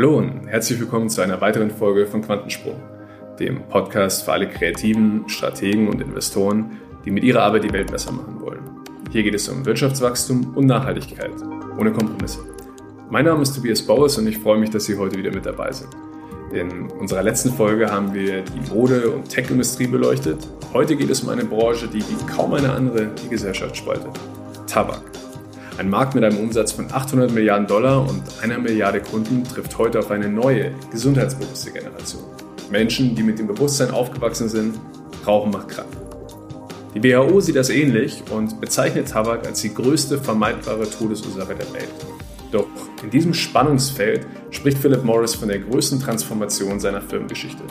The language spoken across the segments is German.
Hallo und herzlich willkommen zu einer weiteren Folge von Quantensprung, dem Podcast für alle Kreativen, Strategen und Investoren, die mit ihrer Arbeit die Welt besser machen wollen. Hier geht es um Wirtschaftswachstum und Nachhaltigkeit, ohne Kompromisse. Mein Name ist Tobias Bauers und ich freue mich, dass Sie heute wieder mit dabei sind. In unserer letzten Folge haben wir die Mode- und Tech-Industrie beleuchtet. Heute geht es um eine Branche, die wie kaum eine andere die Gesellschaft spaltet. Tabak. Ein Markt mit einem Umsatz von 800 Milliarden Dollar und einer Milliarde Kunden trifft heute auf eine neue, gesundheitsbewusste Generation. Menschen, die mit dem Bewusstsein aufgewachsen sind, Rauchen macht krank. Die WHO sieht das ähnlich und bezeichnet Tabak als die größte vermeidbare Todesursache der Welt. Doch in diesem Spannungsfeld spricht Philip Morris von der größten Transformation seiner Firmengeschichte.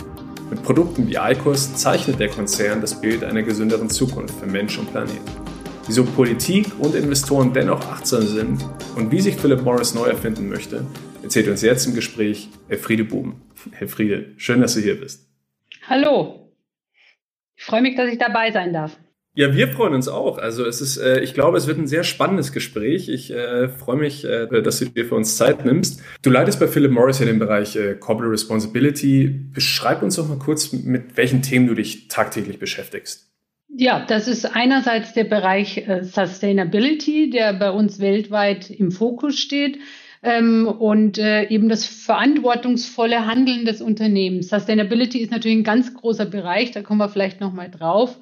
Mit Produkten wie ICOS zeichnet der Konzern das Bild einer gesünderen Zukunft für Mensch und Wieso Politik und Investoren dennoch achtsam sind und wie sich Philip Morris neu erfinden möchte, erzählt uns jetzt im Gespräch Elfriede Buben. Elfriede, schön, dass du hier bist. Hallo. Ich freue mich, dass ich dabei sein darf. Ja, wir freuen uns auch. Also es ist, äh, ich glaube, es wird ein sehr spannendes Gespräch. Ich äh, freue mich, äh, dass du dir für uns Zeit nimmst. Du leitest bei Philip Morris ja den Bereich äh, Corporate Responsibility. Beschreib uns doch mal kurz, mit welchen Themen du dich tagtäglich beschäftigst. Ja, das ist einerseits der Bereich äh, Sustainability, der bei uns weltweit im Fokus steht. Ähm, und äh, eben das verantwortungsvolle Handeln des Unternehmens. Sustainability ist natürlich ein ganz großer Bereich, da kommen wir vielleicht nochmal drauf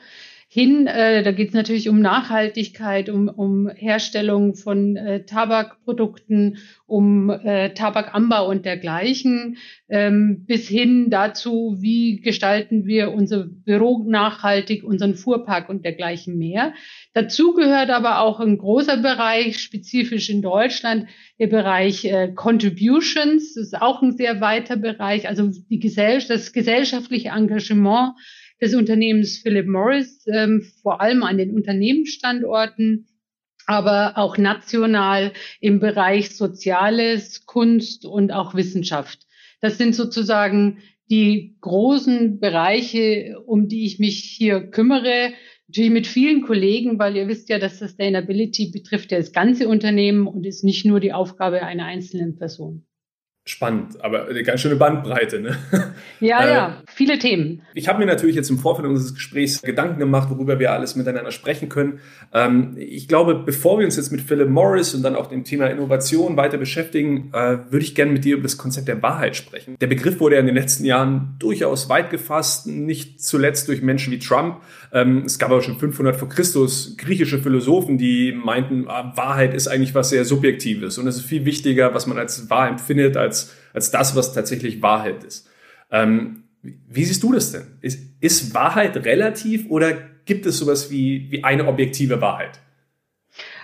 hin. Äh, da geht es natürlich um Nachhaltigkeit, um, um Herstellung von äh, Tabakprodukten, um äh, Tabakanbau und dergleichen, ähm, bis hin dazu, wie gestalten wir unser Büro nachhaltig, unseren Fuhrpark und dergleichen mehr. Dazu gehört aber auch ein großer Bereich, spezifisch in Deutschland, der Bereich äh, Contributions. Das ist auch ein sehr weiter Bereich, also die Gesell das gesellschaftliche Engagement des Unternehmens Philip Morris, ähm, vor allem an den Unternehmensstandorten, aber auch national im Bereich Soziales, Kunst und auch Wissenschaft. Das sind sozusagen die großen Bereiche, um die ich mich hier kümmere. Natürlich mit vielen Kollegen, weil ihr wisst ja, dass Sustainability betrifft ja das ganze Unternehmen und ist nicht nur die Aufgabe einer einzelnen Person spannend, aber eine ganz schöne Bandbreite. Ne? Ja, äh, ja, viele Themen. Ich habe mir natürlich jetzt im Vorfeld unseres Gesprächs Gedanken gemacht, worüber wir alles miteinander sprechen können. Ähm, ich glaube, bevor wir uns jetzt mit Philip Morris und dann auch dem Thema Innovation weiter beschäftigen, äh, würde ich gerne mit dir über das Konzept der Wahrheit sprechen. Der Begriff wurde ja in den letzten Jahren durchaus weit gefasst, nicht zuletzt durch Menschen wie Trump. Ähm, es gab aber schon 500 vor Christus griechische Philosophen, die meinten, ah, Wahrheit ist eigentlich was sehr Subjektives und es ist viel wichtiger, was man als wahr empfindet, als als, als das, was tatsächlich Wahrheit ist. Ähm, wie siehst du das denn? Ist, ist Wahrheit relativ oder gibt es sowas wie, wie eine objektive Wahrheit?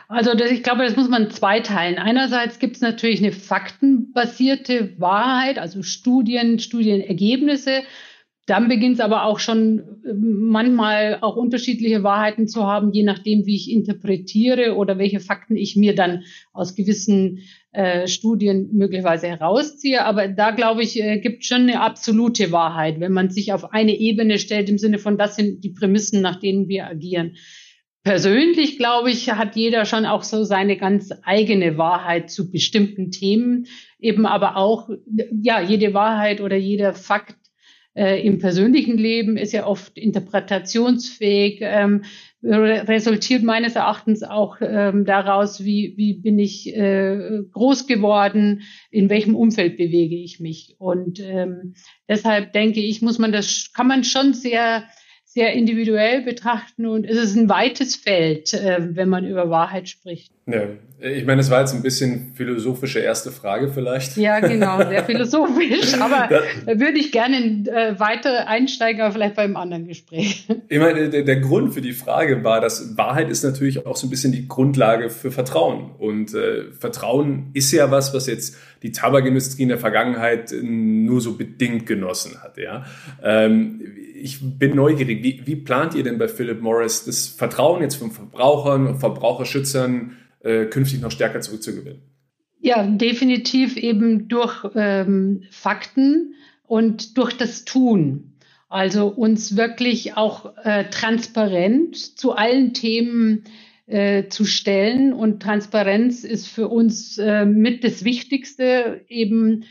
Also das, ich glaube, das muss man zweiteilen. Einerseits gibt es natürlich eine faktenbasierte Wahrheit, also Studien, Studienergebnisse. Dann beginnt es aber auch schon äh, manchmal auch unterschiedliche Wahrheiten zu haben, je nachdem, wie ich interpretiere oder welche Fakten ich mir dann aus gewissen äh, Studien möglicherweise herausziehe. Aber da, glaube ich, äh, gibt schon eine absolute Wahrheit, wenn man sich auf eine Ebene stellt, im Sinne von, das sind die Prämissen, nach denen wir agieren. Persönlich, glaube ich, hat jeder schon auch so seine ganz eigene Wahrheit zu bestimmten Themen, eben aber auch, ja, jede Wahrheit oder jeder Fakt äh, im persönlichen Leben ist ja oft interpretationsfähig, ähm, resultiert meines Erachtens auch ähm, daraus, wie, wie bin ich äh, groß geworden, in welchem Umfeld bewege ich mich. Und ähm, deshalb denke ich, muss man das, kann man schon sehr sehr individuell betrachten und es ist ein weites Feld, äh, wenn man über Wahrheit spricht. Ja, ich meine, es war jetzt ein bisschen philosophische erste Frage vielleicht. Ja, genau, sehr philosophisch, aber da würde ich gerne äh, weiter einsteigen, aber vielleicht beim anderen Gespräch. Ich meine, der, der, Grund für die Frage war, dass Wahrheit ist natürlich auch so ein bisschen die Grundlage für Vertrauen und äh, Vertrauen ist ja was, was jetzt die Tabakindustrie in der Vergangenheit nur so bedingt genossen hat, ja. Ähm, ich bin neugierig. Wie, wie, plant ihr denn bei Philip Morris das Vertrauen jetzt von Verbrauchern und Verbraucherschützern äh, künftig noch stärker zurückzugewinnen? Ja, definitiv eben durch ähm, Fakten und durch das Tun. Also uns wirklich auch äh, transparent zu allen Themen äh, zu stellen. Und Transparenz ist für uns äh, mit das Wichtigste, eben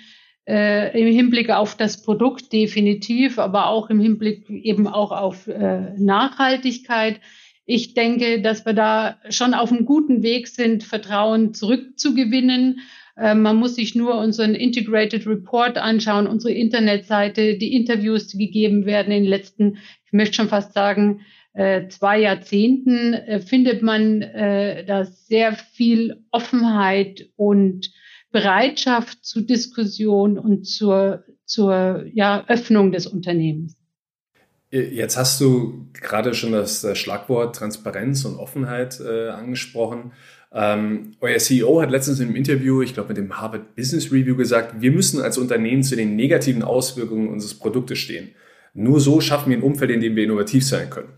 äh, im Hinblick auf das Produkt definitiv, aber auch im Hinblick eben auch auf äh, Nachhaltigkeit. Ich denke, dass wir da schon auf einem guten Weg sind, Vertrauen zurückzugewinnen. Äh, man muss sich nur unseren Integrated Report anschauen, unsere Internetseite, die Interviews, die gegeben werden in den letzten, ich möchte schon fast sagen, äh, zwei Jahrzehnten, äh, findet man da sehr viel Offenheit und Bereitschaft zu Diskussion und zur, zur ja, Öffnung des Unternehmens. Jetzt hast du gerade schon das Schlagwort Transparenz und Offenheit äh, angesprochen. Ähm, euer CEO hat letztens in einem Interview, ich glaube mit dem Harvard Business Review gesagt, wir müssen als Unternehmen zu den negativen Auswirkungen unseres Produktes stehen. Nur so schaffen wir ein Umfeld, in dem wir innovativ sein können.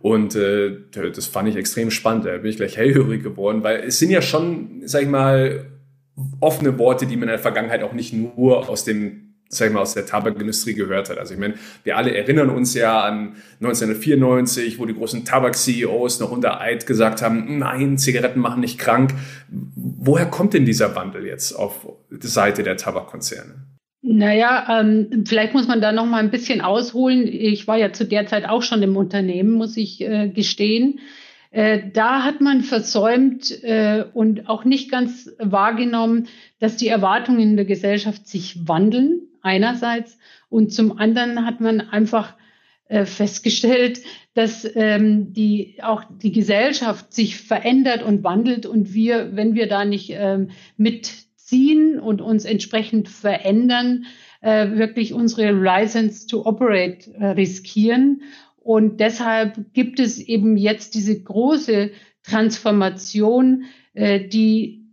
Und äh, das fand ich extrem spannend. Da bin ich gleich hellhörig geworden, weil es sind ja schon, sag ich mal, offene Worte, die man in der Vergangenheit auch nicht nur aus dem sag ich mal, aus der Tabakindustrie gehört hat. Also ich meine, wir alle erinnern uns ja an 1994, wo die großen Tabak-CEOs noch unter Eid gesagt haben, nein, Zigaretten machen nicht krank. Woher kommt denn dieser Wandel jetzt auf der Seite der Tabakkonzerne? Naja, ähm, vielleicht muss man da noch mal ein bisschen ausholen. Ich war ja zu der Zeit auch schon im Unternehmen, muss ich äh, gestehen. Äh, da hat man versäumt äh, und auch nicht ganz wahrgenommen, dass die Erwartungen in der Gesellschaft sich wandeln, einerseits, und zum anderen hat man einfach äh, festgestellt, dass ähm, die, auch die Gesellschaft sich verändert und wandelt und wir, wenn wir da nicht ähm, mitziehen und uns entsprechend verändern, äh, wirklich unsere License to Operate äh, riskieren. Und deshalb gibt es eben jetzt diese große Transformation, äh, die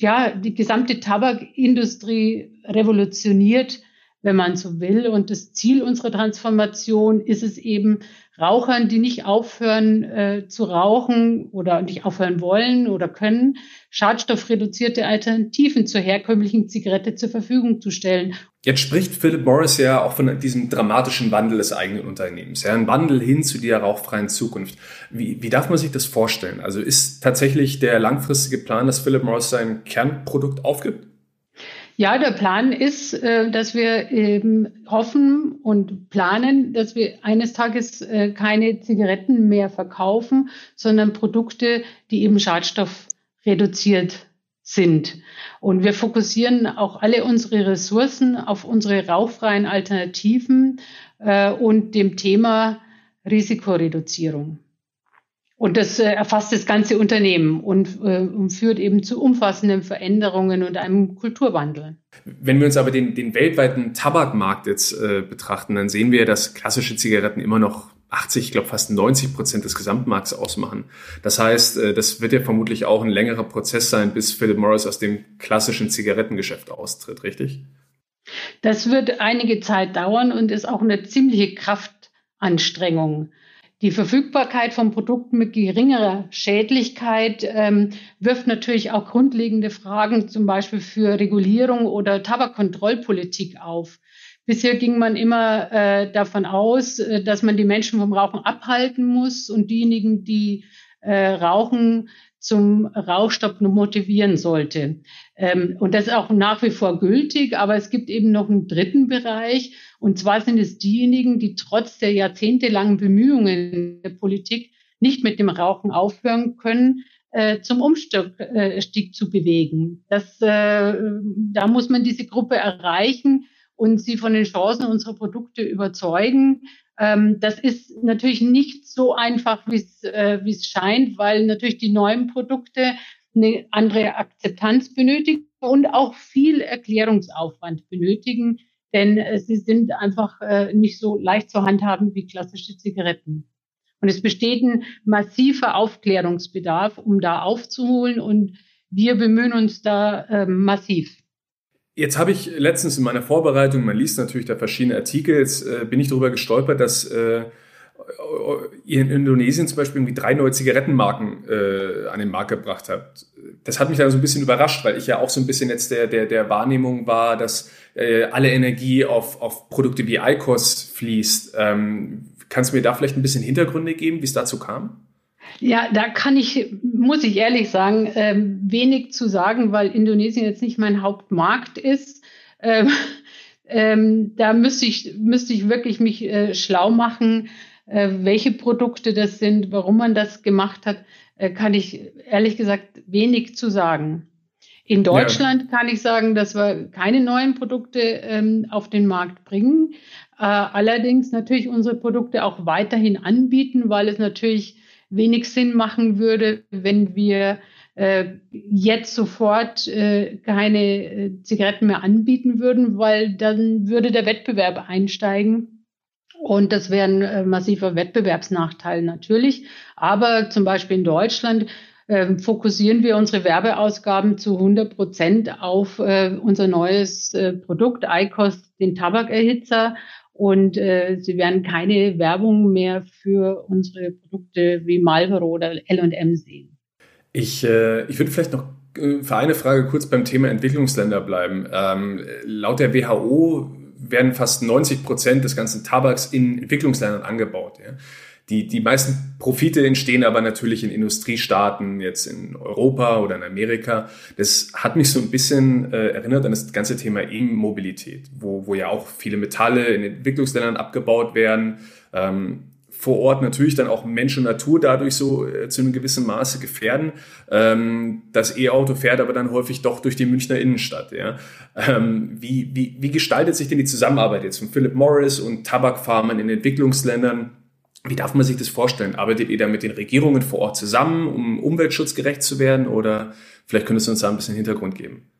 ja die gesamte Tabakindustrie revolutioniert, wenn man so will. Und das Ziel unserer Transformation ist es eben, Rauchern, die nicht aufhören äh, zu rauchen oder nicht aufhören wollen oder können, schadstoffreduzierte Alternativen zur herkömmlichen Zigarette zur Verfügung zu stellen. Jetzt spricht Philip Morris ja auch von diesem dramatischen Wandel des eigenen Unternehmens, ja, ein Wandel hin zu der rauchfreien Zukunft. Wie, wie darf man sich das vorstellen? Also ist tatsächlich der langfristige Plan, dass Philip Morris sein Kernprodukt aufgibt? Ja, der Plan ist, äh, dass wir eben hoffen und planen, dass wir eines Tages äh, keine Zigaretten mehr verkaufen, sondern Produkte, die eben schadstoffreduziert sind. Und wir fokussieren auch alle unsere Ressourcen auf unsere rauchfreien Alternativen äh, und dem Thema Risikoreduzierung. Und das äh, erfasst das ganze Unternehmen und, äh, und, führt eben zu umfassenden Veränderungen und einem Kulturwandel. Wenn wir uns aber den, den weltweiten Tabakmarkt jetzt äh, betrachten, dann sehen wir, dass klassische Zigaretten immer noch 80, ich glaube fast 90 Prozent des Gesamtmarkts ausmachen. Das heißt, äh, das wird ja vermutlich auch ein längerer Prozess sein, bis Philip Morris aus dem klassischen Zigarettengeschäft austritt, richtig? Das wird einige Zeit dauern und ist auch eine ziemliche Kraftanstrengung. Die Verfügbarkeit von Produkten mit geringerer Schädlichkeit ähm, wirft natürlich auch grundlegende Fragen zum Beispiel für Regulierung oder Tabakkontrollpolitik auf. Bisher ging man immer äh, davon aus, äh, dass man die Menschen vom Rauchen abhalten muss und diejenigen, die äh, rauchen, zum Rauchstopp motivieren sollte. Ähm, und das ist auch nach wie vor gültig, aber es gibt eben noch einen dritten Bereich, und zwar sind es diejenigen, die trotz der jahrzehntelangen Bemühungen der Politik nicht mit dem Rauchen aufhören können, äh, zum Umstieg äh, zu bewegen. Das, äh, da muss man diese Gruppe erreichen und sie von den Chancen unserer Produkte überzeugen. Ähm, das ist natürlich nicht so einfach, wie es äh, es scheint, weil natürlich die neuen Produkte eine andere Akzeptanz benötigen und auch viel Erklärungsaufwand benötigen, denn äh, sie sind einfach äh, nicht so leicht zu handhaben wie klassische Zigaretten. Und es besteht ein massiver Aufklärungsbedarf, um da aufzuholen und wir bemühen uns da äh, massiv. Jetzt habe ich letztens in meiner Vorbereitung, man liest natürlich da verschiedene Artikel, jetzt äh, bin ich darüber gestolpert, dass äh, ihr in Indonesien zum Beispiel irgendwie drei neue Zigarettenmarken äh, an den Markt gebracht habt. Das hat mich dann so ein bisschen überrascht, weil ich ja auch so ein bisschen jetzt der, der, der Wahrnehmung war, dass äh, alle Energie auf, auf Produkte wie ICOS fließt. Ähm, kannst du mir da vielleicht ein bisschen Hintergründe geben, wie es dazu kam? Ja, da kann ich, muss ich ehrlich sagen, ähm, wenig zu sagen, weil Indonesien jetzt nicht mein Hauptmarkt ist. Ähm, ähm, da müsste ich, müsste ich wirklich mich äh, schlau machen, äh, welche Produkte das sind, warum man das gemacht hat, äh, kann ich ehrlich gesagt wenig zu sagen. In Deutschland ja. kann ich sagen, dass wir keine neuen Produkte ähm, auf den Markt bringen. Äh, allerdings natürlich unsere Produkte auch weiterhin anbieten, weil es natürlich wenig Sinn machen würde, wenn wir äh, jetzt sofort äh, keine äh, Zigaretten mehr anbieten würden, weil dann würde der Wettbewerb einsteigen. Und das wäre ein äh, massiver Wettbewerbsnachteil natürlich. Aber zum Beispiel in Deutschland äh, fokussieren wir unsere Werbeausgaben zu 100 Prozent auf äh, unser neues äh, Produkt, ICOS, den Tabakerhitzer. Und äh, Sie werden keine Werbung mehr für unsere Produkte wie Marlboro oder L&M sehen. Ich, äh, ich würde vielleicht noch äh, für eine Frage kurz beim Thema Entwicklungsländer bleiben. Ähm, laut der WHO werden fast 90 Prozent des ganzen Tabaks in Entwicklungsländern angebaut. Ja. Die, die meisten Profite entstehen aber natürlich in Industriestaaten, jetzt in Europa oder in Amerika. Das hat mich so ein bisschen äh, erinnert an das ganze Thema E-Mobilität, wo, wo ja auch viele Metalle in Entwicklungsländern abgebaut werden. Ähm, vor Ort natürlich dann auch Mensch und Natur dadurch so äh, zu einem gewissen Maße gefährden. Ähm, das E-Auto fährt aber dann häufig doch durch die Münchner Innenstadt. Ja? Ähm, wie, wie, wie gestaltet sich denn die Zusammenarbeit jetzt von Philip Morris und Tabakfarmern in Entwicklungsländern? Wie darf man sich das vorstellen? Arbeitet ihr da mit den Regierungen vor Ort zusammen, um umweltschutzgerecht zu werden? Oder vielleicht könntest du uns da ein bisschen Hintergrund geben?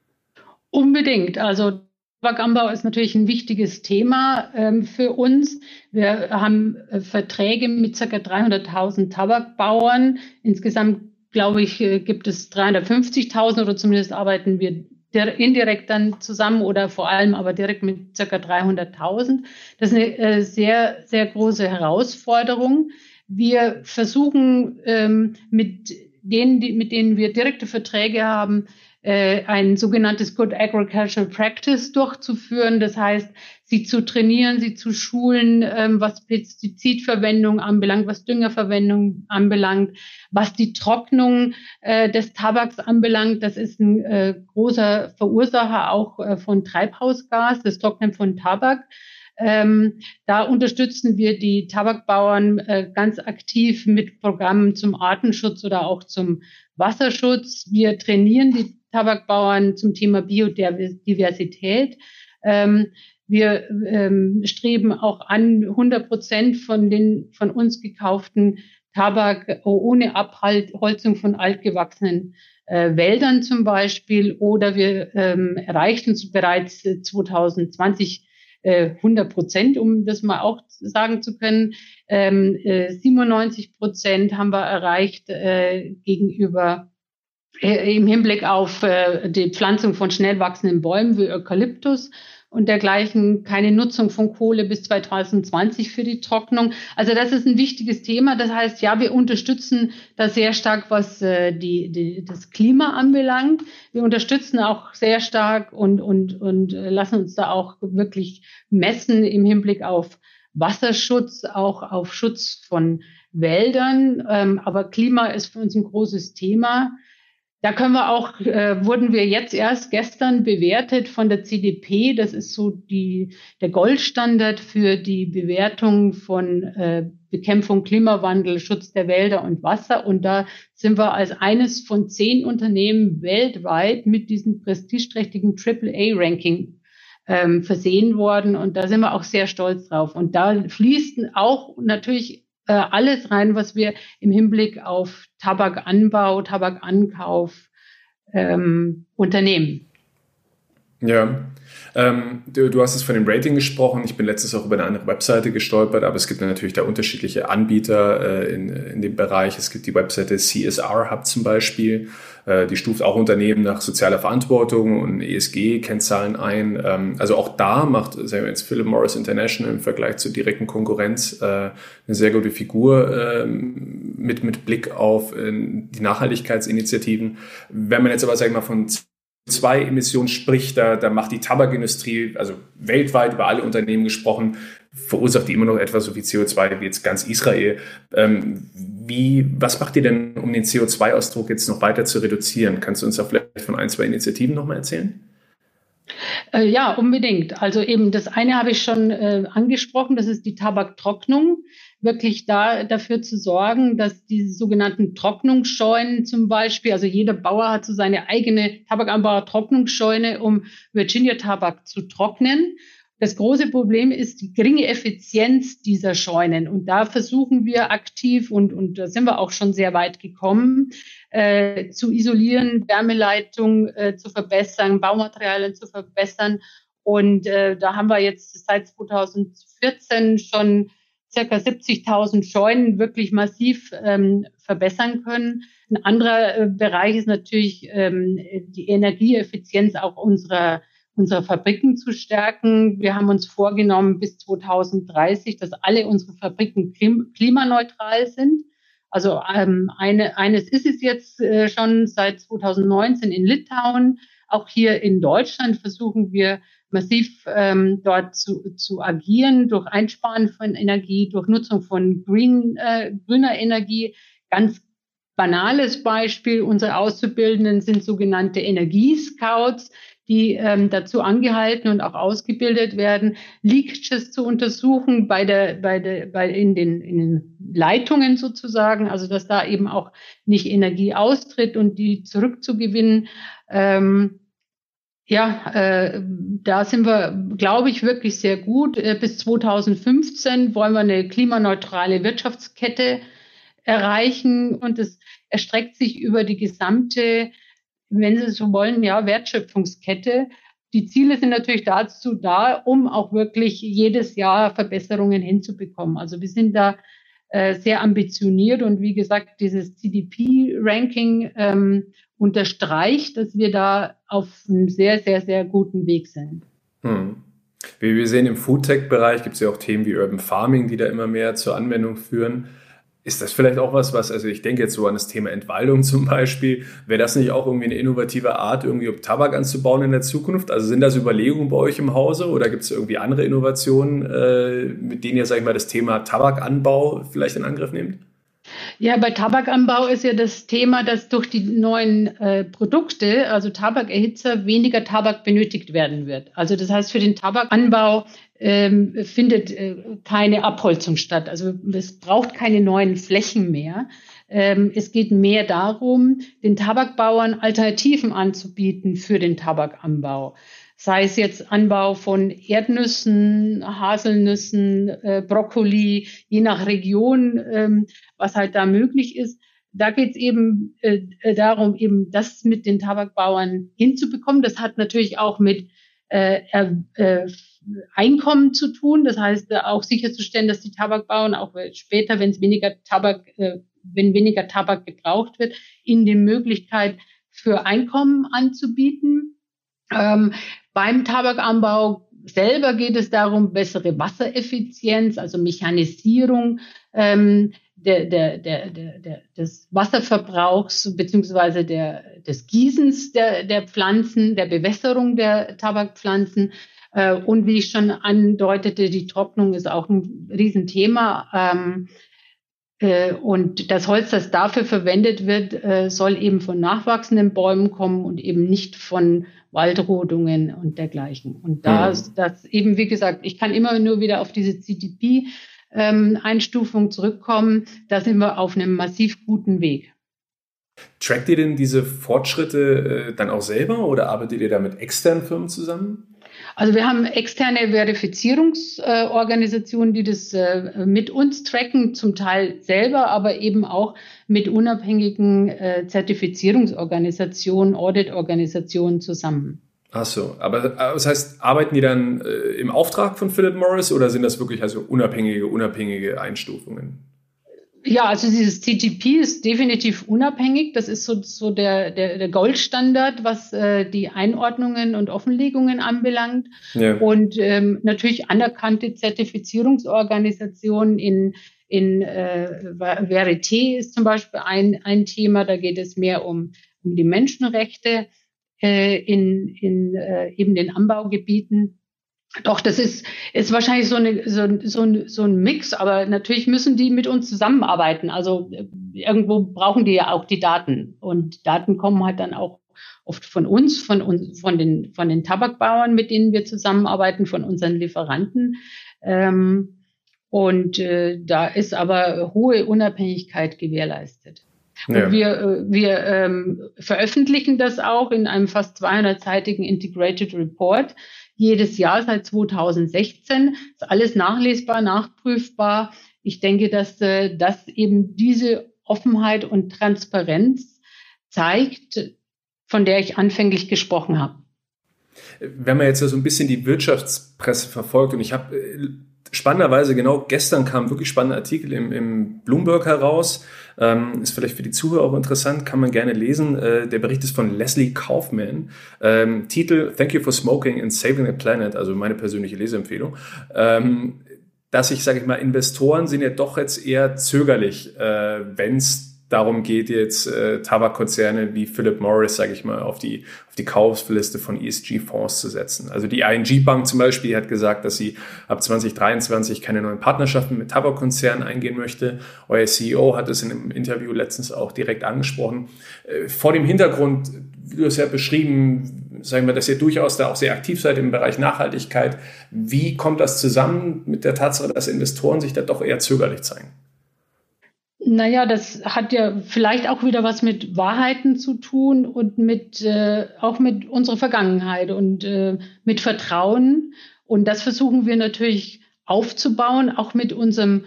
Unbedingt. Also Tabakanbau ist natürlich ein wichtiges Thema ähm, für uns. Wir haben äh, Verträge mit ca. 300.000 Tabakbauern. Insgesamt, glaube ich, äh, gibt es 350.000 oder zumindest arbeiten wir indirekt dann zusammen oder vor allem aber direkt mit ca. 300.000. Das ist eine äh, sehr, sehr große Herausforderung. Wir versuchen ähm, mit denen, mit denen wir direkte Verträge haben, äh, ein sogenanntes Good Agricultural Practice durchzuführen. Das heißt, sie zu trainieren, sie zu schulen, ähm, was Pestizidverwendung anbelangt, was Düngerverwendung anbelangt, was die Trocknung äh, des Tabaks anbelangt. Das ist ein äh, großer Verursacher auch äh, von Treibhausgas, das Trocknen von Tabak. Ähm, da unterstützen wir die Tabakbauern äh, ganz aktiv mit Programmen zum Artenschutz oder auch zum Wasserschutz. Wir trainieren die Tabakbauern zum Thema Biodiversität. Ähm, wir ähm, streben auch an, 100 Prozent von den von uns gekauften Tabak ohne Abholzung von altgewachsenen äh, Wäldern zum Beispiel. Oder wir ähm, erreichten bereits 2020 äh, 100 Prozent, um das mal auch sagen zu können. Ähm, äh, 97 Prozent haben wir erreicht äh, gegenüber äh, im Hinblick auf äh, die Pflanzung von schnell wachsenden Bäumen wie Eukalyptus und dergleichen, keine Nutzung von Kohle bis 2020 für die Trocknung. Also das ist ein wichtiges Thema. Das heißt, ja, wir unterstützen da sehr stark, was äh, die, die, das Klima anbelangt. Wir unterstützen auch sehr stark und, und, und lassen uns da auch wirklich messen im Hinblick auf Wasserschutz, auch auf Schutz von Wäldern. Ähm, aber Klima ist für uns ein großes Thema. Da können wir auch, äh, wurden wir jetzt erst gestern bewertet von der CDP. Das ist so die, der Goldstandard für die Bewertung von äh, Bekämpfung Klimawandel, Schutz der Wälder und Wasser. Und da sind wir als eines von zehn Unternehmen weltweit mit diesem prestigeträchtigen AAA-Ranking ähm, versehen worden. Und da sind wir auch sehr stolz drauf. Und da fließen auch natürlich äh, alles rein, was wir im Hinblick auf Tabakanbau, Tabakankauf ähm, unternehmen. Ja, ähm, du, du, hast es von dem Rating gesprochen. Ich bin letztes auch über eine andere Webseite gestolpert, aber es gibt natürlich da unterschiedliche Anbieter äh, in, in dem Bereich. Es gibt die Webseite CSR Hub zum Beispiel. Äh, die stuft auch Unternehmen nach sozialer Verantwortung und ESG-Kennzahlen ein. Ähm, also auch da macht sagen wir jetzt Philip Morris International im Vergleich zur direkten Konkurrenz äh, eine sehr gute Figur äh, mit, mit Blick auf äh, die Nachhaltigkeitsinitiativen. Wenn man jetzt aber, sagen wir mal, von CO2-Emissionen spricht, da, da macht die Tabakindustrie, also weltweit über alle Unternehmen gesprochen, verursacht die immer noch etwas so wie CO2 wie jetzt ganz Israel. Ähm, wie, was macht ihr denn, um den CO2-Ausdruck jetzt noch weiter zu reduzieren? Kannst du uns da vielleicht von ein, zwei Initiativen nochmal erzählen? Äh, ja, unbedingt. Also eben das eine habe ich schon äh, angesprochen, das ist die Tabaktrocknung. Wirklich da dafür zu sorgen, dass diese sogenannten Trocknungsscheunen zum Beispiel, also jeder Bauer hat so seine eigene Tabakanbauer-Trocknungsscheune, um Virginia-Tabak zu trocknen. Das große Problem ist die geringe Effizienz dieser Scheunen. Und da versuchen wir aktiv, und, und da sind wir auch schon sehr weit gekommen, äh, zu isolieren, Wärmeleitung äh, zu verbessern, Baumaterialien zu verbessern. Und äh, da haben wir jetzt seit 2014 schon circa 70.000 Scheunen wirklich massiv ähm, verbessern können. Ein anderer äh, Bereich ist natürlich ähm, die Energieeffizienz auch unserer unsere Fabriken zu stärken. Wir haben uns vorgenommen, bis 2030, dass alle unsere Fabriken klim klimaneutral sind. Also ähm, eine, eines ist es jetzt äh, schon seit 2019 in Litauen. Auch hier in Deutschland versuchen wir massiv ähm, dort zu, zu agieren durch Einsparen von Energie, durch Nutzung von green, äh, grüner Energie. Ganz banales Beispiel, unsere Auszubildenden sind sogenannte Energiescouts die ähm, dazu angehalten und auch ausgebildet werden, Leakages zu untersuchen bei der, bei der, bei in den, in den Leitungen sozusagen, also dass da eben auch nicht Energie austritt und die zurückzugewinnen. Ähm, ja, äh, da sind wir, glaube ich, wirklich sehr gut. Äh, bis 2015 wollen wir eine klimaneutrale Wirtschaftskette erreichen und es erstreckt sich über die gesamte wenn Sie so wollen, ja, Wertschöpfungskette. Die Ziele sind natürlich dazu da, um auch wirklich jedes Jahr Verbesserungen hinzubekommen. Also wir sind da äh, sehr ambitioniert und wie gesagt, dieses CDP-Ranking ähm, unterstreicht, dass wir da auf einem sehr, sehr, sehr guten Weg sind. Hm. Wie wir sehen, im Foodtech-Bereich gibt es ja auch Themen wie Urban Farming, die da immer mehr zur Anwendung führen. Ist das vielleicht auch was, was, also ich denke jetzt so an das Thema Entwaldung zum Beispiel, wäre das nicht auch irgendwie eine innovative Art, irgendwie um Tabak anzubauen in der Zukunft? Also sind das Überlegungen bei euch im Hause oder gibt es irgendwie andere Innovationen, äh, mit denen ihr, sag ich mal, das Thema Tabakanbau vielleicht in Angriff nehmt? Ja, bei Tabakanbau ist ja das Thema, dass durch die neuen äh, Produkte, also Tabakerhitzer, weniger Tabak benötigt werden wird. Also das heißt, für den Tabakanbau ähm, findet äh, keine Abholzung statt. Also es braucht keine neuen Flächen mehr. Ähm, es geht mehr darum, den Tabakbauern Alternativen anzubieten für den Tabakanbau. Sei es jetzt Anbau von Erdnüssen, Haselnüssen, äh, Brokkoli, je nach Region, ähm, was halt da möglich ist da geht es eben äh, äh, darum, eben das mit den Tabakbauern hinzubekommen. Das hat natürlich auch mit äh, äh, Einkommen zu tun. Das heißt, äh, auch sicherzustellen, dass die Tabakbauern auch später, wenn es weniger Tabak, äh, wenn weniger Tabak gebraucht wird, ihnen die Möglichkeit für Einkommen anzubieten. Ähm, beim Tabakanbau selber geht es darum, bessere Wassereffizienz, also Mechanisierung ähm, der, der, der, der, des Wasserverbrauchs beziehungsweise des Gießens der, der Pflanzen, der Bewässerung der Tabakpflanzen. Äh, und wie ich schon andeutete, die Trocknung ist auch ein Riesenthema. Ähm, äh, und das Holz, das dafür verwendet wird, äh, soll eben von nachwachsenden Bäumen kommen und eben nicht von Waldrodungen und dergleichen. Und da, mhm. das eben, wie gesagt, ich kann immer nur wieder auf diese CDP ähm, zurückkommen, da sind wir auf einem massiv guten Weg. Trackt ihr denn diese Fortschritte äh, dann auch selber oder arbeitet ihr da mit externen Firmen zusammen? Also wir haben externe Verifizierungsorganisationen, die das äh, mit uns tracken, zum Teil selber, aber eben auch mit unabhängigen äh, Zertifizierungsorganisationen, Auditorganisationen zusammen. Ach so, aber äh, das heißt, arbeiten die dann im Auftrag von Philip Morris oder sind das wirklich also unabhängige, unabhängige Einstufungen? Ja, also dieses TGP ist definitiv unabhängig. Das ist so, so der, der, der Goldstandard, was äh, die Einordnungen und Offenlegungen anbelangt. Ja. Und ähm, natürlich anerkannte Zertifizierungsorganisationen in, in äh, Verité ist zum Beispiel ein, ein Thema. Da geht es mehr um, um die Menschenrechte äh, in, in äh, eben den Anbaugebieten. Doch, das ist, ist wahrscheinlich so, eine, so, so, so ein Mix, aber natürlich müssen die mit uns zusammenarbeiten. Also äh, irgendwo brauchen die ja auch die Daten und Daten kommen halt dann auch oft von uns, von uns, von den, von den Tabakbauern, mit denen wir zusammenarbeiten, von unseren Lieferanten. Ähm, und äh, da ist aber hohe Unabhängigkeit gewährleistet. Ja. Und wir, äh, wir ähm, veröffentlichen das auch in einem fast 200-seitigen Integrated Report jedes Jahr seit 2016. Ist alles nachlesbar, nachprüfbar. Ich denke, dass, äh, dass eben diese Offenheit und Transparenz zeigt, von der ich anfänglich gesprochen habe. Wenn man jetzt so ein bisschen die Wirtschaftspresse verfolgt und ich habe äh, spannenderweise genau gestern kam wirklich spannender Artikel im, im Bloomberg heraus. Ähm, ist vielleicht für die Zuhörer auch interessant, kann man gerne lesen. Äh, der Bericht ist von Leslie Kaufman. Ähm, Titel Thank you for smoking and saving the planet, also meine persönliche Leseempfehlung. Ähm, dass ich, sage ich mal, Investoren sind ja doch jetzt eher zögerlich, äh, wenn es darum geht, jetzt äh, Tabakkonzerne wie Philip Morris, sage ich mal, auf die, auf die Kaufliste von ESG-Fonds zu setzen. Also die ING Bank zum Beispiel hat gesagt, dass sie ab 2023 keine neuen Partnerschaften mit Tabakkonzernen eingehen möchte. Euer CEO hat es in einem Interview letztens auch direkt angesprochen. Äh, vor dem Hintergrund, wie du es ja beschrieben, sagen wir, dass ihr durchaus da auch sehr aktiv seid im Bereich Nachhaltigkeit. Wie kommt das zusammen mit der Tatsache, dass Investoren sich da doch eher zögerlich zeigen? Naja, das hat ja vielleicht auch wieder was mit Wahrheiten zu tun und mit äh, auch mit unserer Vergangenheit und äh, mit Vertrauen. Und das versuchen wir natürlich aufzubauen, auch mit unserem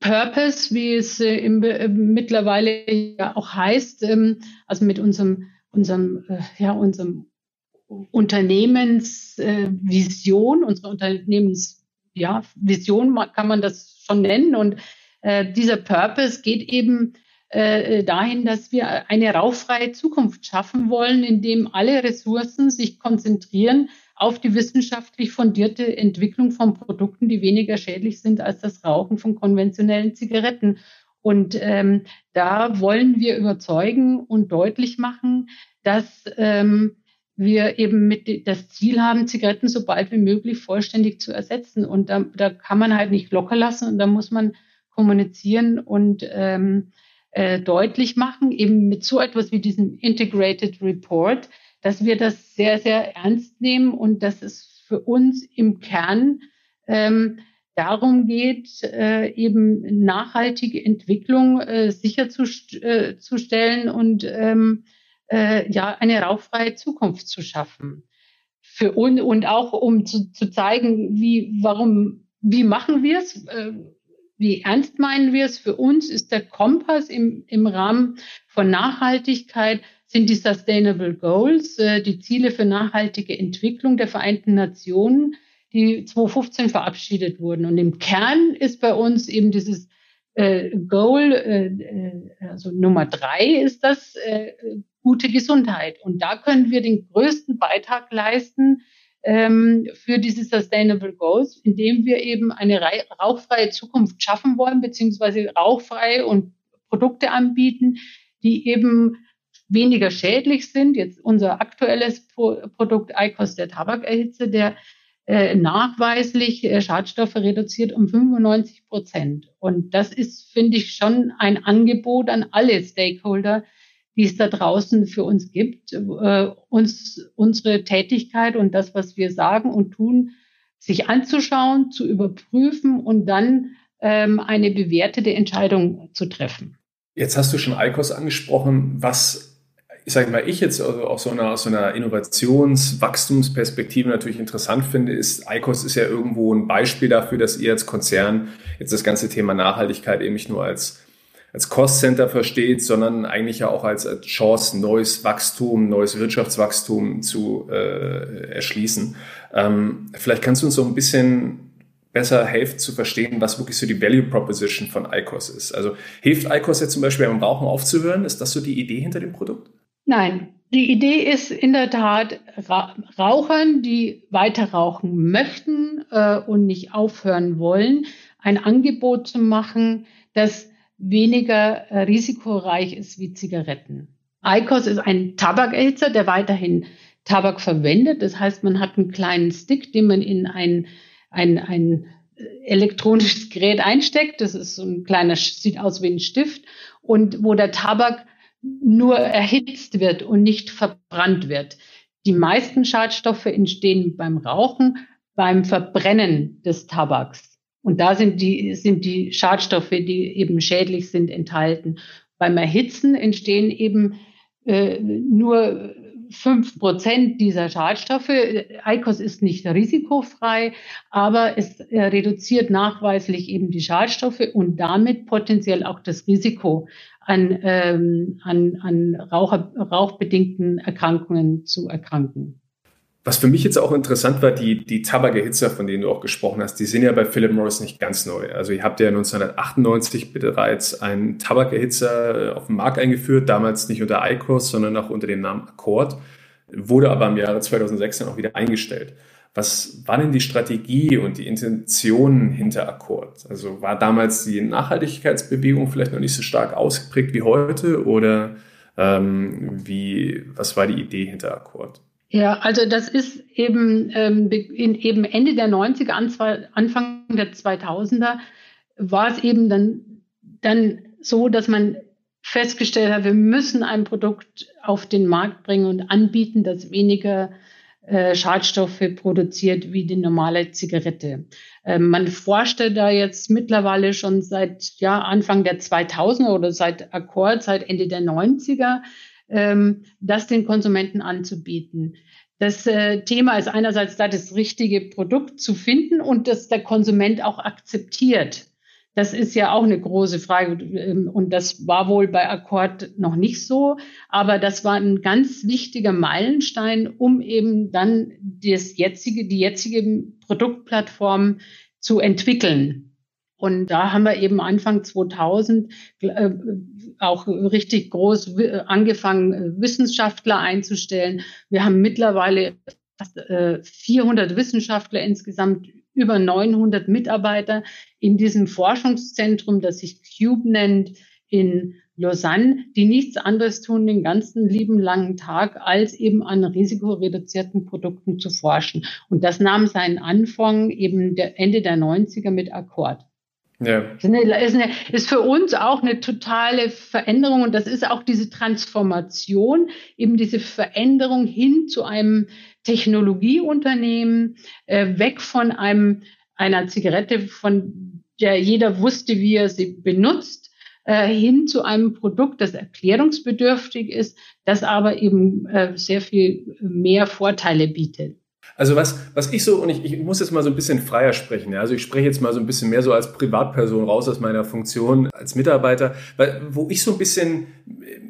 Purpose, wie es äh, im, äh, mittlerweile ja auch heißt, ähm, also mit unserem, unserem, äh, ja, unserem Unternehmensvision, äh, unsere Unternehmensvision, ja, kann man das schon nennen. Und äh, dieser Purpose geht eben äh, dahin, dass wir eine rauchfreie Zukunft schaffen wollen, indem alle Ressourcen sich konzentrieren auf die wissenschaftlich fundierte Entwicklung von Produkten, die weniger schädlich sind als das Rauchen von konventionellen Zigaretten. Und ähm, da wollen wir überzeugen und deutlich machen, dass ähm, wir eben mit das Ziel haben, Zigaretten so bald wie möglich vollständig zu ersetzen. Und da, da kann man halt nicht locker lassen und da muss man kommunizieren und ähm, äh, deutlich machen, eben mit so etwas wie diesem Integrated Report, dass wir das sehr, sehr ernst nehmen und dass es für uns im Kern ähm, darum geht, äh, eben nachhaltige Entwicklung äh, sicherzustellen äh, und ähm, äh, ja eine rauchfreie Zukunft zu schaffen. Für uns und auch um zu, zu zeigen, wie, warum, wie machen wir es? Äh, wie ernst meinen wir es? Für uns ist der Kompass im, im Rahmen von Nachhaltigkeit sind die Sustainable Goals, äh, die Ziele für nachhaltige Entwicklung der Vereinten Nationen, die 2015 verabschiedet wurden. Und im Kern ist bei uns eben dieses äh, Goal, äh, äh also Nummer drei ist das, äh, gute Gesundheit. Und da können wir den größten Beitrag leisten, ähm, für diese Sustainable Goals, indem wir eben eine rauchfreie Zukunft schaffen wollen, beziehungsweise rauchfrei und Produkte anbieten, die eben weniger schädlich sind. Jetzt unser aktuelles Pro Produkt ICOS, der Tabakerhitze, der äh, nachweislich äh, Schadstoffe reduziert um 95 Prozent. Und das ist, finde ich, schon ein Angebot an alle Stakeholder, die es da draußen für uns gibt, äh, uns unsere Tätigkeit und das, was wir sagen und tun, sich anzuschauen, zu überprüfen und dann ähm, eine bewertete Entscheidung zu treffen. Jetzt hast du schon ICOS angesprochen, was ich sage mal, ich jetzt also aus so einer, aus so einer Innovationswachstumsperspektive natürlich interessant finde, ist, ICOS ist ja irgendwo ein Beispiel dafür, dass ihr als Konzern jetzt das ganze Thema Nachhaltigkeit eben nicht nur als als Cost Center versteht, sondern eigentlich ja auch als Chance, neues Wachstum, neues Wirtschaftswachstum zu äh, erschließen. Ähm, vielleicht kannst du uns so ein bisschen besser helfen zu verstehen, was wirklich so die Value Proposition von ICOS ist. Also hilft ICOS jetzt zum Beispiel beim Rauchen aufzuhören? Ist das so die Idee hinter dem Produkt? Nein, die Idee ist in der Tat, Rauchern, die weiter rauchen möchten äh, und nicht aufhören wollen, ein Angebot zu machen, das weniger äh, risikoreich ist wie Zigaretten. ICOS ist ein Tabakerhitzer, der weiterhin Tabak verwendet. Das heißt, man hat einen kleinen Stick, den man in ein, ein, ein elektronisches Gerät einsteckt. Das ist so ein kleiner, sieht aus wie ein Stift und wo der Tabak nur erhitzt wird und nicht verbrannt wird. Die meisten Schadstoffe entstehen beim Rauchen, beim Verbrennen des Tabaks. Und da sind die, sind die Schadstoffe, die eben schädlich sind, enthalten. Beim Erhitzen entstehen eben äh, nur fünf Prozent dieser Schadstoffe. ICOS ist nicht risikofrei, aber es reduziert nachweislich eben die Schadstoffe und damit potenziell auch das Risiko an, ähm, an, an Raucher, rauchbedingten Erkrankungen zu erkranken. Was für mich jetzt auch interessant war, die, die Tabakerhitzer, von denen du auch gesprochen hast, die sind ja bei Philip Morris nicht ganz neu. Also ihr habt ja 1998 bereits einen Tabakerhitzer äh, auf den Markt eingeführt, damals nicht unter ICOS, sondern auch unter dem Namen Accord, wurde aber im Jahre 2006 dann auch wieder eingestellt. Was war denn die Strategie und die Intention hinter Accord? Also war damals die Nachhaltigkeitsbewegung vielleicht noch nicht so stark ausgeprägt wie heute oder ähm, wie, was war die Idee hinter Accord? Ja, also das ist eben, ähm, in, eben Ende der 90er, Anfang der 2000er war es eben dann, dann so, dass man festgestellt hat, wir müssen ein Produkt auf den Markt bringen und anbieten, das weniger äh, Schadstoffe produziert wie die normale Zigarette. Ähm, man forschte da jetzt mittlerweile schon seit ja, Anfang der 2000er oder seit Akkord, seit Ende der 90er ähm, das den Konsumenten anzubieten. Das äh, Thema ist einerseits da, das richtige Produkt zu finden und dass der Konsument auch akzeptiert. Das ist ja auch eine große Frage ähm, und das war wohl bei Akkord noch nicht so, aber das war ein ganz wichtiger Meilenstein, um eben dann das jetzige, die jetzige Produktplattform zu entwickeln. Und da haben wir eben Anfang 2000 äh, auch richtig groß angefangen, äh, Wissenschaftler einzustellen. Wir haben mittlerweile fast, äh, 400 Wissenschaftler insgesamt, über 900 Mitarbeiter in diesem Forschungszentrum, das sich Cube nennt, in Lausanne, die nichts anderes tun den ganzen lieben langen Tag, als eben an risikoreduzierten Produkten zu forschen. Und das nahm seinen Anfang eben der Ende der 90er mit Akkord. Ja. Ist, eine, ist, für uns auch eine totale Veränderung und das ist auch diese Transformation, eben diese Veränderung hin zu einem Technologieunternehmen, äh, weg von einem einer Zigarette, von der jeder wusste, wie er sie benutzt, äh, hin zu einem Produkt, das erklärungsbedürftig ist, das aber eben äh, sehr viel mehr Vorteile bietet. Also was, was ich so, und ich, ich muss jetzt mal so ein bisschen freier sprechen, ja? also ich spreche jetzt mal so ein bisschen mehr so als Privatperson raus aus meiner Funktion als Mitarbeiter, weil wo ich so ein bisschen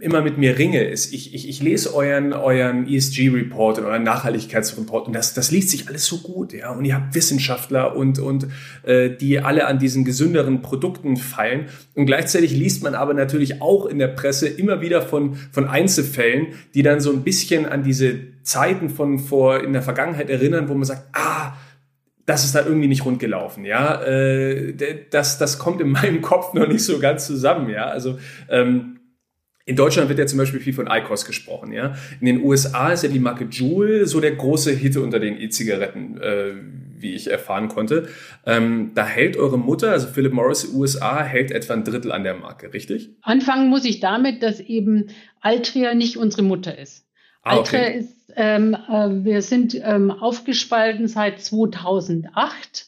immer mit mir ringe, ist, ich, ich, ich lese euren, euren ESG-Report und euren Nachhaltigkeitsreport und das, das liest sich alles so gut, ja, und ihr habt Wissenschaftler und, und äh, die alle an diesen gesünderen Produkten feilen und gleichzeitig liest man aber natürlich auch in der Presse immer wieder von, von Einzelfällen, die dann so ein bisschen an diese Zeiten von vor in der Vergangenheit erinnern, wo man sagt, ah, das ist da irgendwie nicht rund gelaufen, ja. Äh, das, das kommt in meinem Kopf noch nicht so ganz zusammen, ja. Also ähm, in Deutschland wird ja zum Beispiel viel von ICOS gesprochen, ja. In den USA ist ja die Marke Juul so der große Hit unter den E-Zigaretten, äh, wie ich erfahren konnte. Ähm, da hält eure Mutter, also Philip Morris USA, hält etwa ein Drittel an der Marke, richtig? Anfangen muss ich damit, dass eben Altria nicht unsere Mutter ist. Ah, okay. Altria ist ähm, äh, wir sind ähm, aufgespalten seit 2008.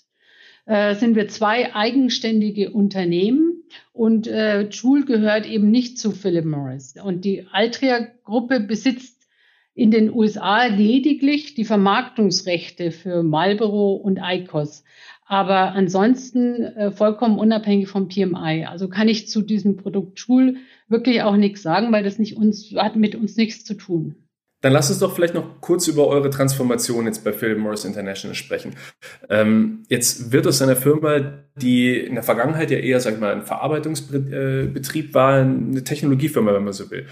Äh, sind wir zwei eigenständige Unternehmen und äh, Joule gehört eben nicht zu Philip Morris. Und die Altria-Gruppe besitzt in den USA lediglich die Vermarktungsrechte für Marlboro und ICOS. Aber ansonsten äh, vollkommen unabhängig vom PMI. Also kann ich zu diesem Produkt Joule wirklich auch nichts sagen, weil das nicht uns, hat mit uns nichts zu tun. Dann lass uns doch vielleicht noch kurz über eure Transformation jetzt bei Philip Morris International sprechen. Ähm, jetzt wird aus einer Firma, die in der Vergangenheit ja eher, sag ich mal, ein Verarbeitungsbetrieb war, eine Technologiefirma, wenn man so will.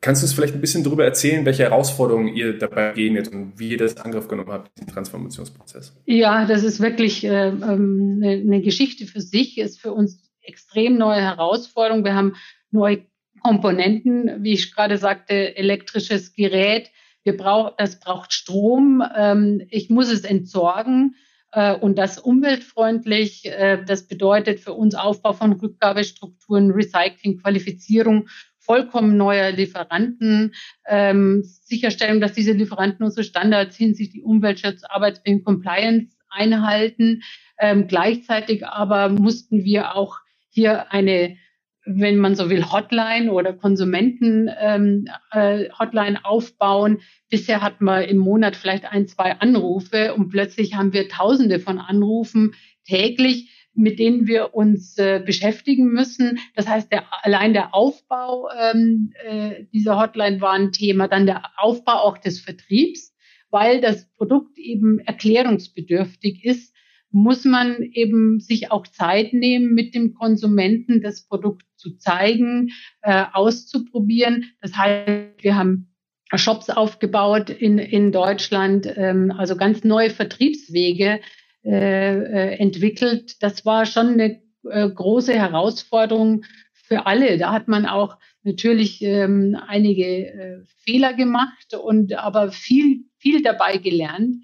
Kannst du uns vielleicht ein bisschen darüber erzählen, welche Herausforderungen ihr dabei begegnet und wie ihr das in Angriff genommen habt, den Transformationsprozess? Ja, das ist wirklich äh, ähm, eine, eine Geschichte für sich, ist für uns extrem neue Herausforderung. Wir haben neue Komponenten, wie ich gerade sagte, elektrisches Gerät. Wir brauch, das braucht Strom. Ähm, ich muss es entsorgen äh, und das umweltfreundlich. Äh, das bedeutet für uns Aufbau von Rückgabestrukturen, Recycling, Qualifizierung vollkommen neuer Lieferanten, ähm, Sicherstellung, dass diese Lieferanten unsere Standards hinsichtlich Umweltschutz, Arbeitsbedingungen, Compliance einhalten. Ähm, gleichzeitig aber mussten wir auch hier eine wenn man so will, Hotline oder Konsumenten ähm, äh, Hotline aufbauen. Bisher hatten wir im Monat vielleicht ein, zwei Anrufe und plötzlich haben wir Tausende von Anrufen täglich, mit denen wir uns äh, beschäftigen müssen. Das heißt, der, allein der Aufbau ähm, äh, dieser Hotline war ein Thema, dann der Aufbau auch des Vertriebs, weil das Produkt eben erklärungsbedürftig ist muss man eben sich auch Zeit nehmen, mit dem Konsumenten das Produkt zu zeigen, äh, auszuprobieren. Das heißt, wir haben Shops aufgebaut in, in Deutschland, ähm, also ganz neue Vertriebswege äh, äh, entwickelt. Das war schon eine äh, große Herausforderung für alle. Da hat man auch natürlich ähm, einige äh, Fehler gemacht und aber viel, viel dabei gelernt.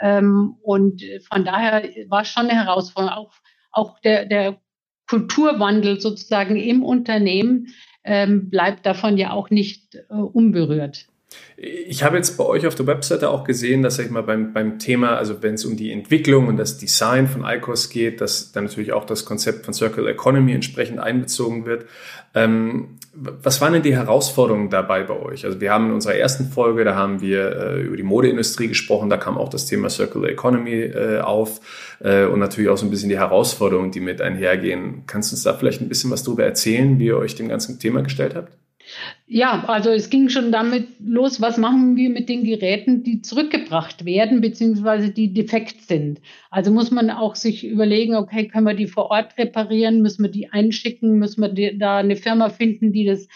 Ähm, und von daher war schon eine Herausforderung. Auch, auch der, der Kulturwandel sozusagen im Unternehmen ähm, bleibt davon ja auch nicht äh, unberührt. Ich habe jetzt bei euch auf der Webseite auch gesehen, dass sag ich mal beim, beim Thema, also wenn es um die Entwicklung und das Design von ICOS geht, dass dann natürlich auch das Konzept von Circular Economy entsprechend einbezogen wird. Ähm, was waren denn die Herausforderungen dabei bei euch? Also wir haben in unserer ersten Folge, da haben wir äh, über die Modeindustrie gesprochen, da kam auch das Thema Circular Economy äh, auf äh, und natürlich auch so ein bisschen die Herausforderungen, die mit einhergehen. Kannst du uns da vielleicht ein bisschen was darüber erzählen, wie ihr euch dem ganzen Thema gestellt habt? Ja, also es ging schon damit los, was machen wir mit den Geräten, die zurückgebracht werden, beziehungsweise die defekt sind. Also muss man auch sich überlegen, okay, können wir die vor Ort reparieren, müssen wir die einschicken, müssen wir da eine Firma finden, die das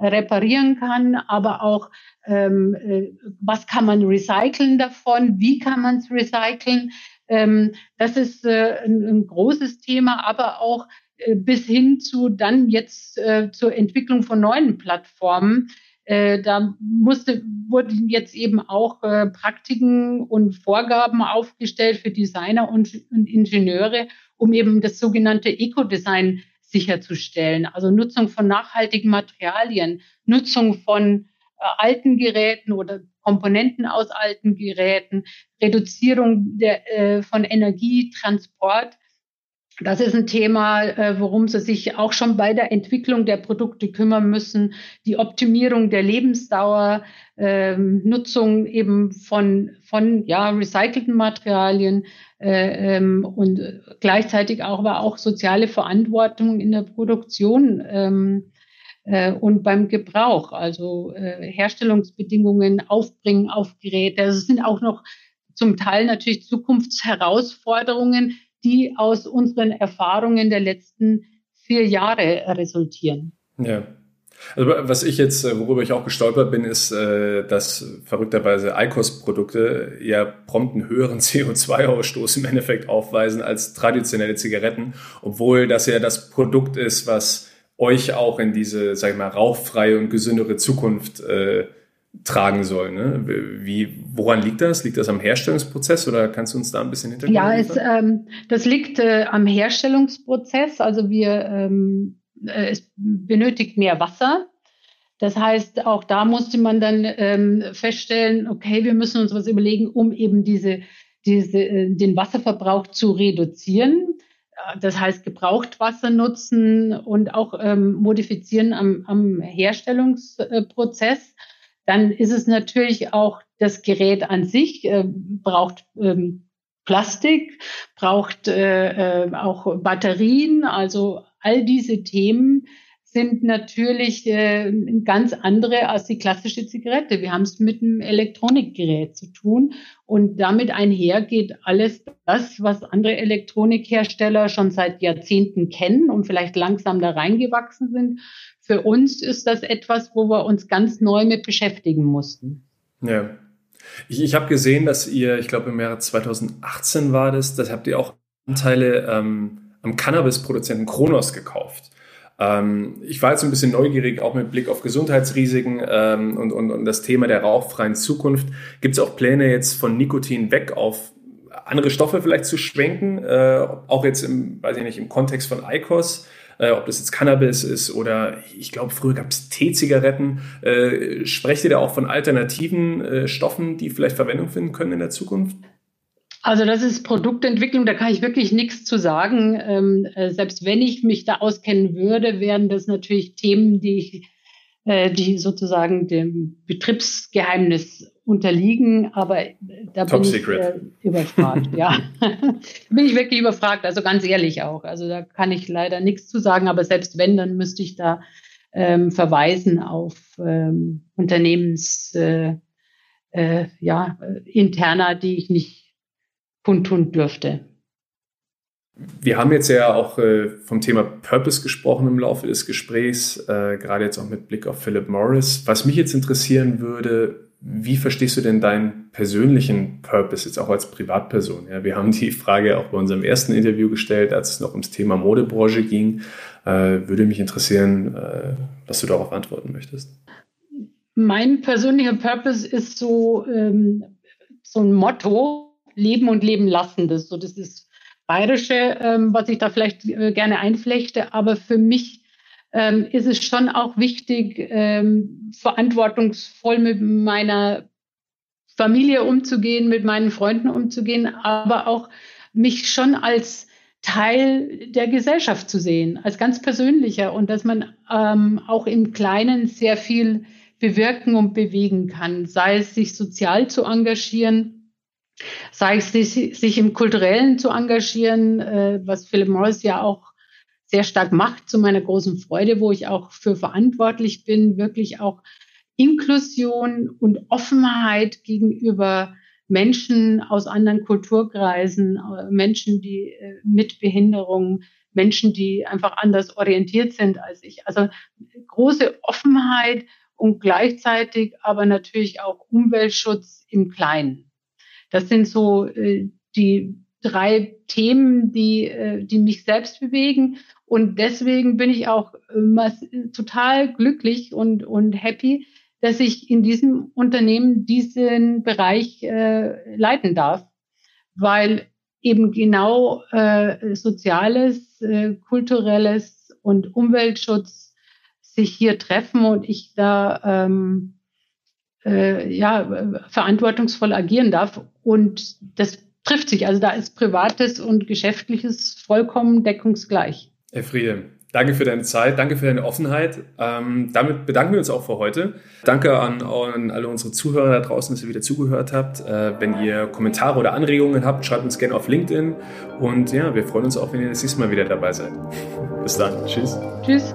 reparieren kann, aber auch, ähm, äh, was kann man recyceln davon, wie kann man es recyceln. Ähm, das ist äh, ein, ein großes Thema, aber auch äh, bis hin zu dann jetzt äh, zur Entwicklung von neuen Plattformen. Äh, da musste, wurden jetzt eben auch äh, Praktiken und Vorgaben aufgestellt für Designer und, und Ingenieure, um eben das sogenannte Eco-Design sicherzustellen. Also Nutzung von nachhaltigen Materialien, Nutzung von äh, alten Geräten oder Komponenten aus alten Geräten, Reduzierung der, äh, von Energie, Transport das ist ein Thema, äh, worum Sie sich auch schon bei der Entwicklung der Produkte kümmern müssen. Die Optimierung der Lebensdauer, ähm, Nutzung eben von, von ja, recycelten Materialien äh, ähm, und gleichzeitig auch, aber auch soziale Verantwortung in der Produktion ähm, äh, und beim Gebrauch, also äh, Herstellungsbedingungen, Aufbringen auf Geräte. Also es sind auch noch zum Teil natürlich Zukunftsherausforderungen, die aus unseren Erfahrungen der letzten vier Jahre resultieren. Ja. Also was ich jetzt, äh, worüber ich auch gestolpert bin, ist, äh, dass verrückterweise ICOS-Produkte ja prompt einen höheren CO2-Ausstoß im Endeffekt aufweisen als traditionelle Zigaretten, obwohl das ja das Produkt ist, was euch auch in diese, sag ich mal, rauchfreie und gesündere Zukunft äh, tragen soll. Ne? Wie, woran liegt das? Liegt das am Herstellungsprozess oder kannst du uns da ein bisschen Hintergrund Ja, es, ähm, das liegt äh, am Herstellungsprozess. Also wir, ähm, äh, es benötigt mehr Wasser. Das heißt, auch da musste man dann ähm, feststellen, okay, wir müssen uns was überlegen, um eben diese, diese, äh, den Wasserverbrauch zu reduzieren. Das heißt, Gebrauchtwasser nutzen und auch ähm, modifizieren am, am Herstellungsprozess. Dann ist es natürlich auch das Gerät an sich, äh, braucht ähm, Plastik, braucht äh, äh, auch Batterien. Also all diese Themen sind natürlich äh, ganz andere als die klassische Zigarette. Wir haben es mit einem Elektronikgerät zu tun und damit einher geht alles das, was andere Elektronikhersteller schon seit Jahrzehnten kennen und vielleicht langsam da reingewachsen sind. Für uns ist das etwas, wo wir uns ganz neu mit beschäftigen mussten. Ja. Ich, ich habe gesehen, dass ihr, ich glaube im Jahre 2018 war das, das habt ihr auch Anteile ähm, am Cannabis-Produzenten Kronos gekauft. Ähm, ich war jetzt ein bisschen neugierig, auch mit Blick auf Gesundheitsrisiken ähm, und, und, und das Thema der rauchfreien Zukunft. Gibt es auch Pläne jetzt von Nikotin weg auf andere Stoffe vielleicht zu schwenken, äh, auch jetzt im, weiß ich nicht, im Kontext von ICOS? Äh, ob das jetzt Cannabis ist oder ich glaube, früher gab es Teezigaretten. Äh, sprecht ihr da auch von alternativen äh, Stoffen, die vielleicht Verwendung finden können in der Zukunft? Also das ist Produktentwicklung, da kann ich wirklich nichts zu sagen. Ähm, äh, selbst wenn ich mich da auskennen würde, wären das natürlich Themen, die ich äh, die sozusagen dem Betriebsgeheimnis unterliegen, aber da Top bin secret. ich äh, überfragt. ja, bin ich wirklich überfragt, also ganz ehrlich auch. Also da kann ich leider nichts zu sagen, aber selbst wenn, dann müsste ich da ähm, verweisen auf ähm, Unternehmens äh, äh, ja, interner, die ich nicht kundtun dürfte. Wir haben jetzt ja auch äh, vom Thema Purpose gesprochen im Laufe des Gesprächs, äh, gerade jetzt auch mit Blick auf Philip Morris. Was mich jetzt interessieren würde, wie verstehst du denn deinen persönlichen Purpose jetzt auch als Privatperson? Ja, wir haben die Frage auch bei unserem ersten Interview gestellt, als es noch ums Thema Modebranche ging. Äh, würde mich interessieren, was du darauf antworten möchtest. Mein persönlicher Purpose ist so, ähm, so ein Motto, Leben und Leben lassen. Das, so, das ist Bayerische, ähm, was ich da vielleicht äh, gerne einflechte. Aber für mich ähm, ist es schon auch wichtig, ähm, verantwortungsvoll mit meiner Familie umzugehen, mit meinen Freunden umzugehen, aber auch mich schon als Teil der Gesellschaft zu sehen, als ganz persönlicher und dass man ähm, auch im Kleinen sehr viel bewirken und bewegen kann, sei es sich sozial zu engagieren, sei es sich, sich im Kulturellen zu engagieren, äh, was Philip Morris ja auch sehr stark macht, zu meiner großen Freude, wo ich auch für verantwortlich bin, wirklich auch Inklusion und Offenheit gegenüber Menschen aus anderen Kulturkreisen, äh, Menschen, die äh, mit Behinderung, Menschen, die einfach anders orientiert sind als ich. Also große Offenheit und gleichzeitig aber natürlich auch Umweltschutz im Kleinen. Das sind so äh, die drei Themen, die, äh, die mich selbst bewegen. Und deswegen bin ich auch äh, total glücklich und, und happy, dass ich in diesem Unternehmen diesen Bereich äh, leiten darf, weil eben genau äh, Soziales, äh, Kulturelles und Umweltschutz sich hier treffen und ich da ähm, äh, ja, verantwortungsvoll agieren darf. Und das trifft sich. Also da ist Privates und Geschäftliches vollkommen deckungsgleich. Herr Friede, danke für deine Zeit, danke für deine Offenheit. Ähm, damit bedanken wir uns auch für heute. Danke an, an, alle unsere Zuhörer da draußen, dass ihr wieder zugehört habt. Äh, wenn ihr Kommentare oder Anregungen habt, schreibt uns gerne auf LinkedIn. Und ja, wir freuen uns auch, wenn ihr das nächste Mal wieder dabei seid. Bis dann. Tschüss. Tschüss.